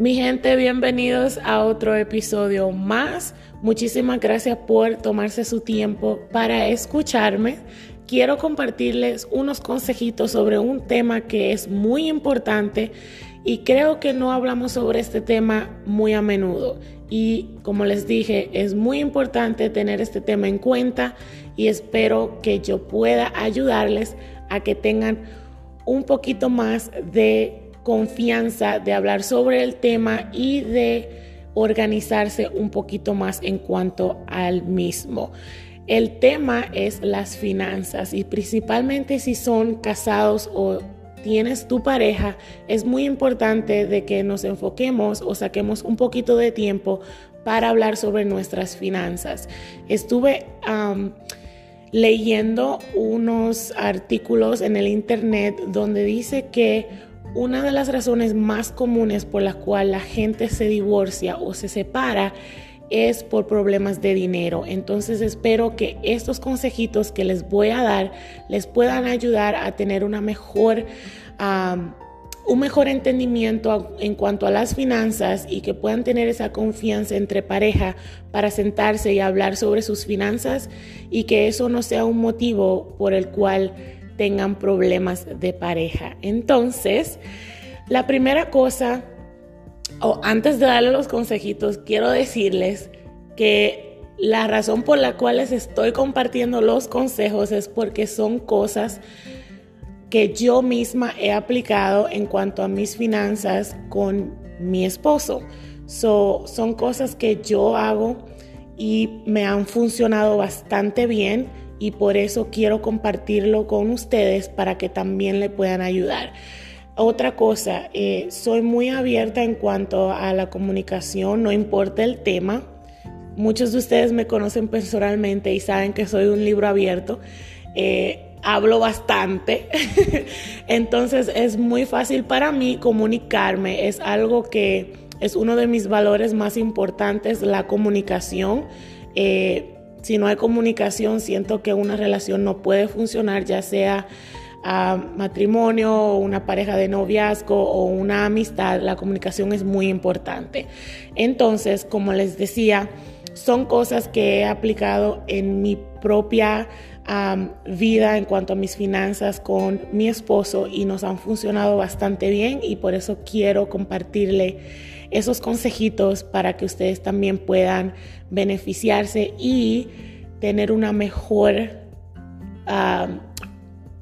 Mi gente, bienvenidos a otro episodio más. Muchísimas gracias por tomarse su tiempo para escucharme. Quiero compartirles unos consejitos sobre un tema que es muy importante y creo que no hablamos sobre este tema muy a menudo. Y como les dije, es muy importante tener este tema en cuenta y espero que yo pueda ayudarles a que tengan un poquito más de confianza de hablar sobre el tema y de organizarse un poquito más en cuanto al mismo. El tema es las finanzas y principalmente si son casados o tienes tu pareja, es muy importante de que nos enfoquemos o saquemos un poquito de tiempo para hablar sobre nuestras finanzas. Estuve leyendo unos artículos en el internet donde dice que una de las razones más comunes por las cuales la gente se divorcia o se separa es por problemas de dinero. Entonces espero que estos consejitos que les voy a dar les puedan ayudar a tener una mejor, un mejor entendimiento en cuanto a las finanzas y que puedan tener esa confianza entre pareja para sentarse y hablar sobre sus finanzas y que eso no sea un motivo por el cual tengan problemas de pareja. Entonces, la primera cosa, o antes de darle los consejitos, quiero decirles que la razón por la cual les estoy compartiendo los consejos es porque son cosas que yo misma he aplicado en cuanto a mis finanzas con mi esposo. son cosas que yo hago y me han funcionado bastante bien y por eso quiero compartirlo con ustedes para que también le puedan ayudar. Otra cosa, eh, soy muy abierta en cuanto a la comunicación, no importa el tema. Muchos de ustedes me conocen personalmente y saben que soy un libro abierto. Eh, hablo bastante, entonces es muy fácil para mí comunicarme. Es algo que es uno de mis valores más importantes, la comunicación. Eh, si no hay comunicación, siento que una relación no puede funcionar, ya sea a matrimonio o una pareja de noviazgo o una amistad, la comunicación es muy importante. Entonces, como les decía, son cosas que he aplicado en mi propia vida en cuanto a mis finanzas con mi esposo y nos han funcionado bastante bien y por eso quiero compartirle esos consejitos para que ustedes también puedan beneficiarse y tener una mejor,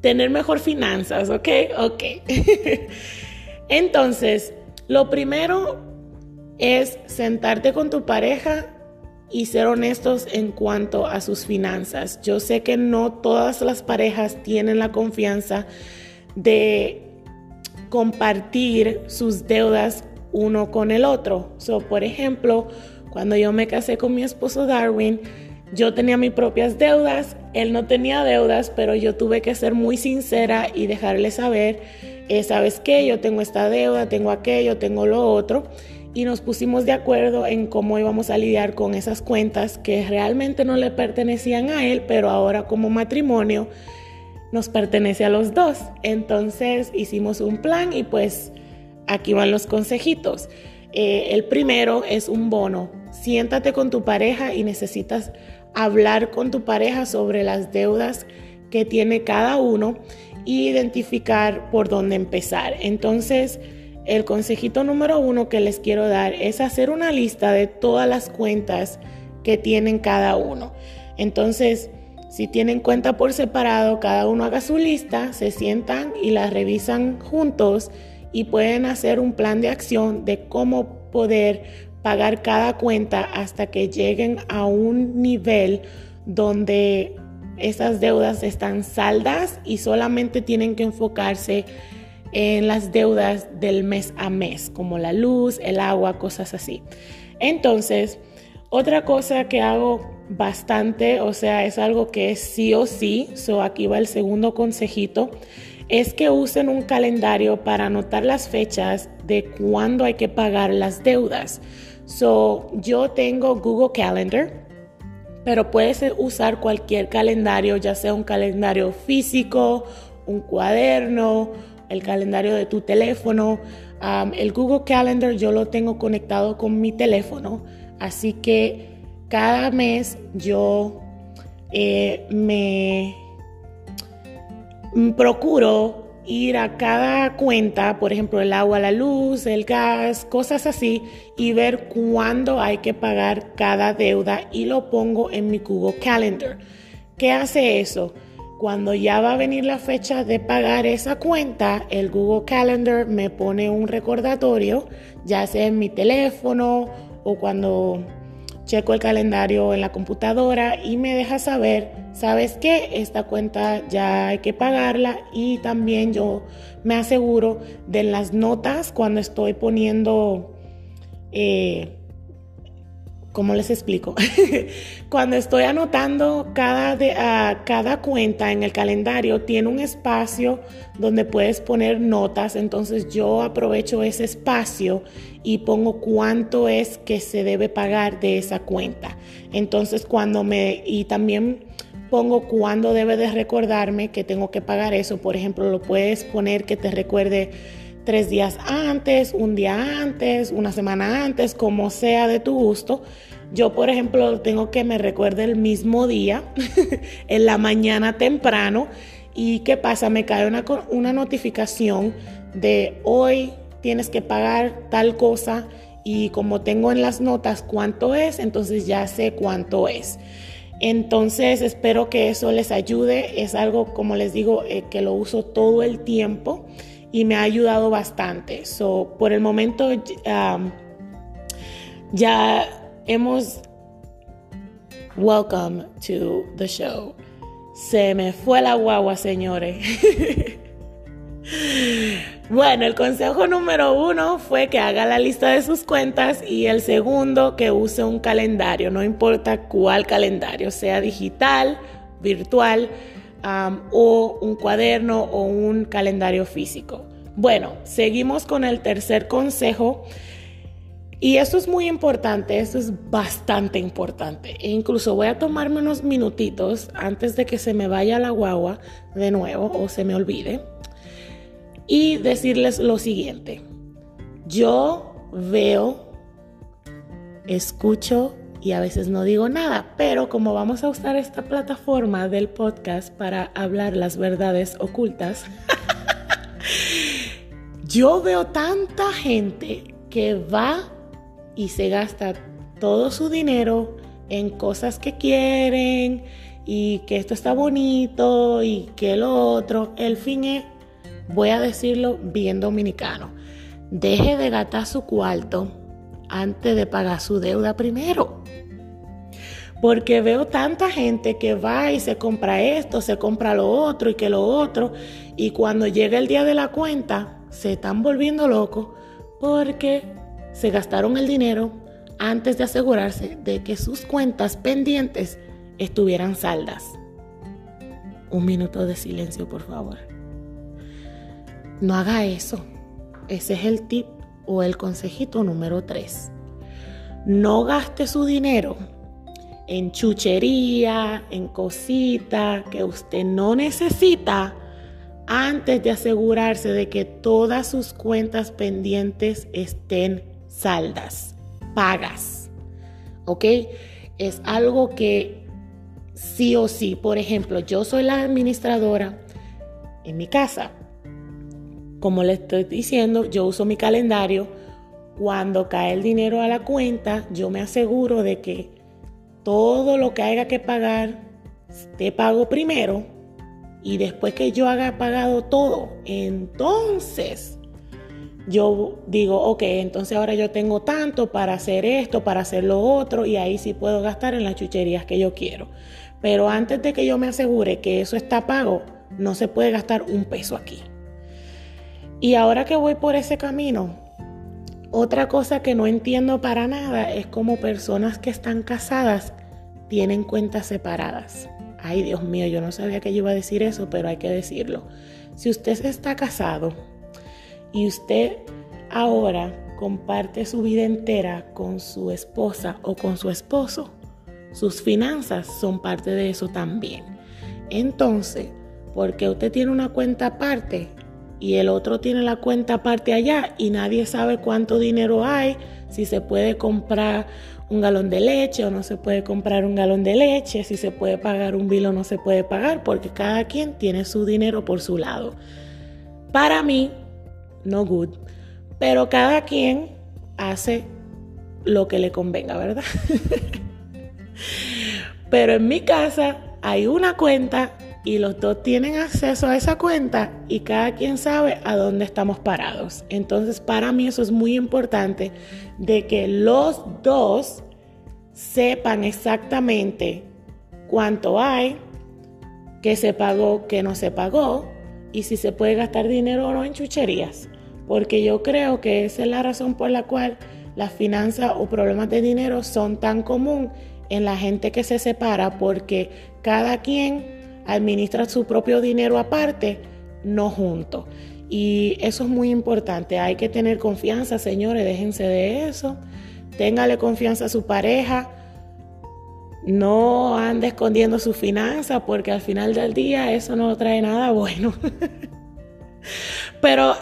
tener mejor finanzas, ¿ok? Ok. Entonces, lo primero es sentarte con tu pareja y ser honestos en cuanto a sus finanzas. Yo sé que no todas las parejas tienen la confianza de compartir sus deudas uno con el otro. So, por ejemplo, cuando yo me casé con mi esposo Darwin, yo tenía mis propias deudas, él no tenía deudas, pero yo tuve que ser muy sincera y dejarle saber, eh, ¿sabes qué? Yo tengo esta deuda, tengo aquello, tengo lo otro y nos pusimos de acuerdo en cómo íbamos a lidiar con esas cuentas que realmente no le pertenecían a él, pero ahora como matrimonio nos pertenece a los dos. Entonces hicimos un plan y pues aquí van los consejitos. Eh, el primero es un bono. Siéntate con tu pareja y necesitas hablar con tu pareja sobre las deudas que tiene cada uno e identificar por dónde empezar. Entonces, el consejito número uno que les quiero dar es hacer una lista de todas las cuentas que tienen cada uno. Entonces, si tienen cuenta por separado, cada uno haga su lista, se sientan y la revisan juntos y pueden hacer un plan de acción de cómo poder pagar cada cuenta hasta que lleguen a un nivel donde esas deudas están saldas y solamente tienen que enfocarse en las deudas del mes a mes, como la luz, el agua, cosas así. Entonces, otra cosa que hago bastante, o sea, es algo que es sí o sí, so aquí va el segundo consejito, es que usen un calendario para anotar las fechas de cuándo hay que pagar las deudas. So, yo tengo Google Calendar, pero puedes usar cualquier calendario, ya sea un calendario físico, un cuaderno, el calendario de tu teléfono. el Google Calendar yo lo tengo conectado con mi teléfono, así que cada mes yo eh, me procuro ir a cada cuenta, por ejemplo, el agua, la luz, el gas, cosas así, y ver cuándo hay que pagar cada deuda y lo pongo en mi Google Calendar. ¿Qué hace eso? Cuando ya va a venir la fecha de pagar esa cuenta, el Google Calendar me pone un recordatorio, ya sea en mi teléfono o cuando checo el calendario en la computadora y me deja saber, ¿sabes qué? Esta cuenta ya hay que pagarla y también yo me aseguro de las notas cuando estoy poniendo... Eh, ¿Cómo les explico? Cuando estoy anotando cada, cada cuenta en el calendario, tiene un espacio donde puedes poner notas, entonces yo aprovecho ese espacio y pongo cuánto es que se debe pagar de esa cuenta. Entonces cuando me... y también pongo cuándo debe de recordarme que tengo que pagar eso. Por ejemplo, lo puedes poner que te recuerde tres días antes, un día antes, una semana antes, como sea de tu gusto. Yo, por ejemplo, tengo que me recuerde el mismo día, en la mañana temprano. ¿Y qué pasa? Me cae una, una notificación de hoy tienes que pagar tal cosa y como tengo en las notas cuánto es, entonces ya sé cuánto es. Entonces espero que eso les ayude. Es algo, como les digo, eh, que lo uso todo el tiempo y me ha ayudado bastante. So, por el momento um, ya hemos... Welcome to the show. Se me fue la guagua, señores. bueno, el consejo número uno fue que haga la lista de sus cuentas y el segundo que use un calendario, no importa cuál calendario, sea digital, virtual o un cuaderno o un calendario físico. Bueno, seguimos con el tercer consejo. Y eso es muy importante, eso es bastante importante. E incluso voy a tomarme unos minutitos antes de que se me vaya la guagua de nuevo o se me olvide. Y decirles lo siguiente. Yo veo, escucho y a veces no digo nada, pero como vamos a usar esta plataforma del podcast para hablar las verdades ocultas, yo veo tanta gente que va y se gasta todo su dinero en cosas que quieren y que esto está bonito y que lo otro. El fin es, voy a decirlo bien dominicano, deje de gastar su cuarto antes de pagar su deuda primero. Porque veo tanta gente que va y se compra esto, se compra lo otro y que lo otro. Y cuando llega el día de la cuenta, se están volviendo locos porque se gastaron el dinero antes de asegurarse de que sus cuentas pendientes estuvieran saldas. Un minuto de silencio, por favor. No haga eso. Ese es el tip o el consejito número 3. No gaste su dinero en chuchería, en cositas que usted no necesita antes de asegurarse de que todas sus cuentas pendientes estén saldas, pagas. ¿Ok? Es algo que sí o sí, por ejemplo, yo soy la administradora en mi casa. Como le estoy diciendo, yo uso mi calendario. Cuando cae el dinero a la cuenta, yo me aseguro de que todo lo que haya que pagar, te pago primero y después que yo haga pagado todo, entonces yo digo, ok, entonces ahora yo tengo tanto para hacer esto, para hacer lo otro, y ahí sí puedo gastar en las chucherías que yo quiero. Pero antes de que yo me asegure que eso está pago, no se puede gastar un peso aquí. Y ahora que voy por ese camino, otra cosa que no entiendo para nada es cómo personas que están casadas tienen cuentas separadas. Ay, Dios mío, yo no sabía que yo iba a decir eso, pero hay que decirlo. Si usted está casado y usted ahora comparte su vida entera con su esposa o con su esposo, sus finanzas son parte de eso también. Entonces, porque usted tiene una cuenta aparte y el otro tiene la cuenta aparte allá y nadie sabe cuánto dinero hay, si se puede comprar un galón de leche o no se puede comprar un galón de leche, si se puede pagar un bill o no se puede pagar, porque cada quien tiene su dinero por su lado. Para mí, no good, pero cada quien hace lo que le convenga, ¿verdad? pero en mi casa hay una cuenta y los dos tienen acceso a esa cuenta y cada quien sabe a dónde estamos parados. Entonces para mí eso es muy importante de que los dos sepan exactamente cuánto hay, qué se pagó, qué no se pagó y si se puede gastar dinero o no en chucherías. Porque yo creo que esa es la razón por la cual las finanzas o problemas de dinero son tan común en la gente que se separa porque cada quien administra su propio dinero aparte, no junto. Y eso es muy importante. Hay que tener confianza, señores, déjense de eso. Téngale confianza a su pareja. No ande escondiendo su finanza porque al final del día eso no trae nada bueno. Pero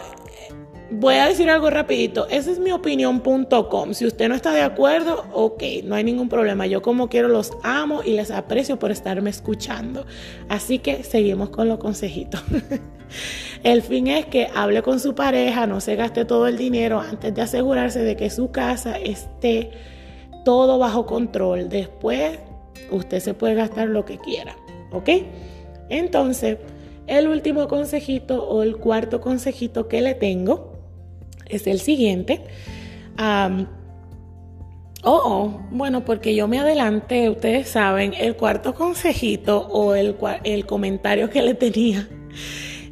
voy a decir algo rapidito. Esa es mi opinión.com. Si usted no está de acuerdo, ok, no hay ningún problema. Yo como quiero los amo y les aprecio por estarme escuchando. Así que seguimos con los consejitos. el fin es que hable con su pareja, no se gaste todo el dinero antes de asegurarse de que su casa esté todo bajo control. Después usted se puede gastar lo que quiera. ¿Ok? Entonces, el último consejito o el cuarto consejito que le tengo es el siguiente. oh, oh, bueno, porque yo me adelanté, ustedes saben, el cuarto consejito o el, el comentario que le tenía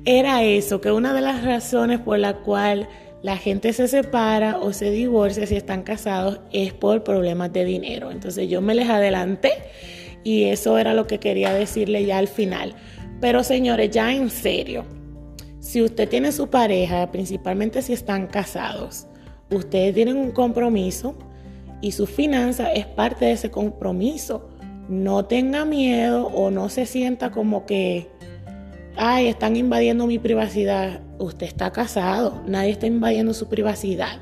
era eso, que una de las razones por la cual la gente se separa o se divorcia si están casados es por problemas de dinero. Entonces yo me les adelanté y eso era lo que quería decirle ya al final. Pero señores, ya en serio, si usted tiene su pareja, principalmente si están casados, ustedes tienen un compromiso y su finanza es parte de ese compromiso. No tenga miedo o no se sienta como que, ay, están invadiendo mi privacidad. Usted está casado, nadie está invadiendo su privacidad.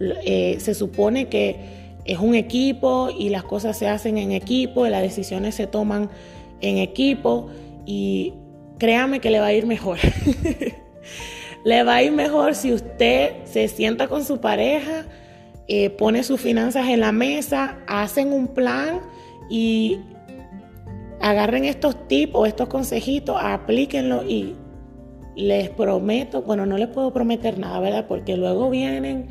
Eh, se supone que es un equipo y las cosas se hacen en equipo y las decisiones se toman en equipo y créame que le va a ir mejor. Le va a ir mejor si usted se sienta con su pareja, eh, pone sus finanzas en la mesa, hacen un plan y agarren estos tips o estos consejitos, aplíquenlo y les prometo, bueno, no les puedo prometer nada, ¿verdad? Porque luego vienen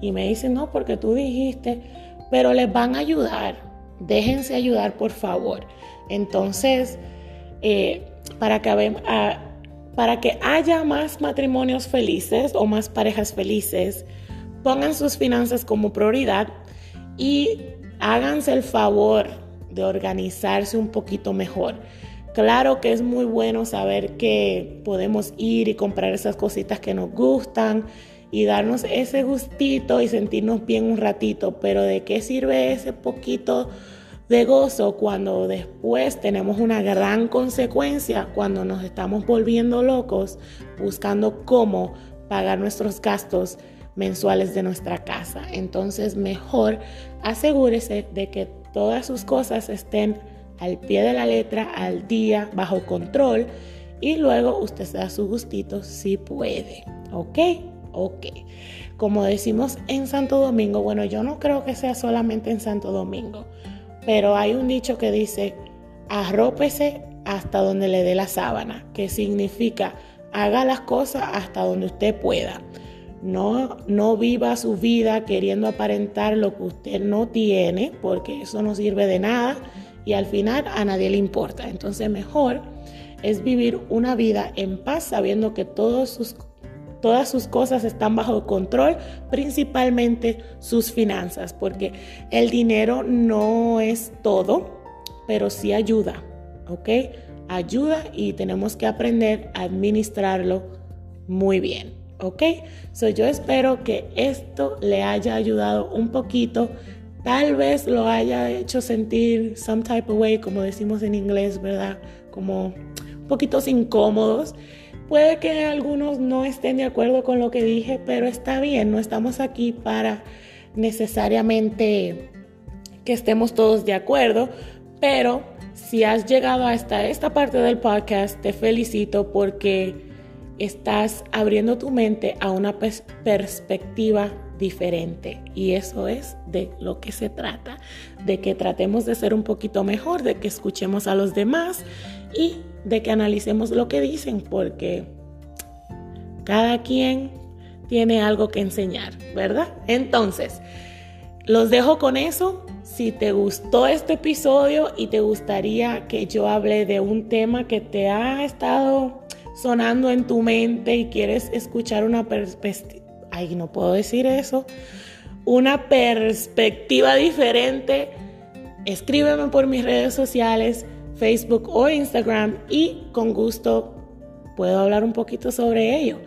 y me dicen, no, porque tú dijiste, pero les van a ayudar. Déjense ayudar, por favor. Entonces, eh, para que a, para que haya más matrimonios felices o más parejas felices, pongan sus finanzas como prioridad y háganse el favor de organizarse un poquito mejor. Claro que es muy bueno saber que podemos ir y comprar esas cositas que nos gustan y darnos ese gustito y sentirnos bien un ratito, pero ¿de qué sirve ese poquito de gozo cuando después tenemos una gran consecuencia, cuando nos estamos volviendo locos buscando cómo pagar nuestros gastos mensuales de nuestra casa. Entonces mejor asegúrese de que todas sus cosas estén al pie de la letra, al día, bajo control y luego usted se da su gustito si puede. ¿Ok? Ok. Como decimos en Santo Domingo, bueno, yo no creo que sea solamente en Santo Domingo. Pero hay un dicho que dice, arrópese hasta donde le dé la sábana, que significa haga las cosas hasta donde usted pueda. No, no viva su vida queriendo aparentar lo que usted no tiene, porque eso no sirve de nada y al final a nadie le importa. Entonces mejor es vivir una vida en paz sabiendo que todos sus Todas sus cosas están bajo control, principalmente sus finanzas, porque el dinero no es todo, pero sí ayuda, ¿ok? Ayuda y tenemos que aprender a administrarlo muy bien, ¿ok? So, yo espero que esto le haya ayudado un poquito, tal vez lo haya hecho sentir some type of way, como decimos en inglés, ¿verdad? Como un poquitos incómodos puede que algunos no estén de acuerdo con lo que dije, pero está bien, no estamos aquí para necesariamente que estemos todos de acuerdo, pero si has llegado hasta esta parte del podcast, te felicito porque estás abriendo tu mente a una perspectiva diferente. Y eso es de lo que se trata, de que tratemos de ser un poquito mejor, de que escuchemos a los demás y de que analicemos lo que dicen, porque cada quien tiene algo que enseñar, ¿verdad? Entonces, los dejo con eso. Si te gustó este episodio y te gustaría que yo hable de un tema que te ha estado sonando en tu mente y quieres escuchar una perspectiva, ay, no puedo decir eso, una perspectiva diferente, escríbeme por mis redes sociales, Facebook o Instagram y con gusto puedo hablar un poquito sobre ello.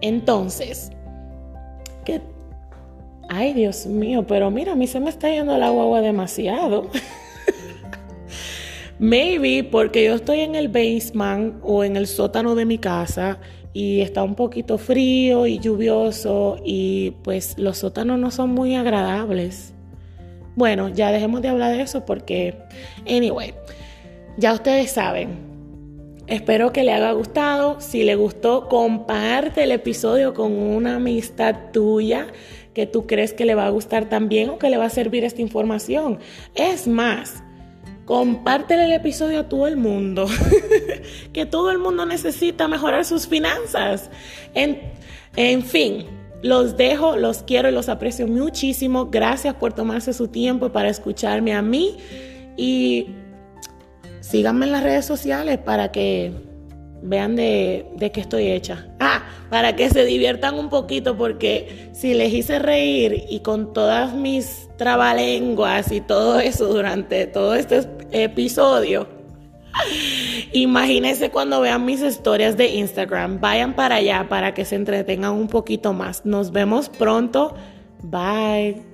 Entonces, ¿qué? Ay, Dios mío, pero mira, a mí se me está yendo el agua demasiado. Maybe porque yo estoy en el basement o en el sótano de mi casa y está un poquito frío y lluvioso y pues los sótanos no son muy agradables. Bueno, ya dejemos de hablar de eso porque, anyway, ya ustedes saben. Espero que le haya gustado. Si le gustó, comparte el episodio con una amistad tuya que tú crees que le va a gustar también o que le va a servir esta información. Es más, Compártele el episodio a todo el mundo, que todo el mundo necesita mejorar sus finanzas. En, en fin, los dejo, los quiero y los aprecio muchísimo. Gracias por tomarse su tiempo para escucharme a mí y síganme en las redes sociales para que vean de, de qué estoy hecha. Ah, para que se diviertan un poquito porque si les hice reír y con todas mis trabalenguas y todo eso durante todo este episodio, imagínense cuando vean mis historias de Instagram. Vayan para allá para que se entretengan un poquito más. Nos vemos pronto. Bye.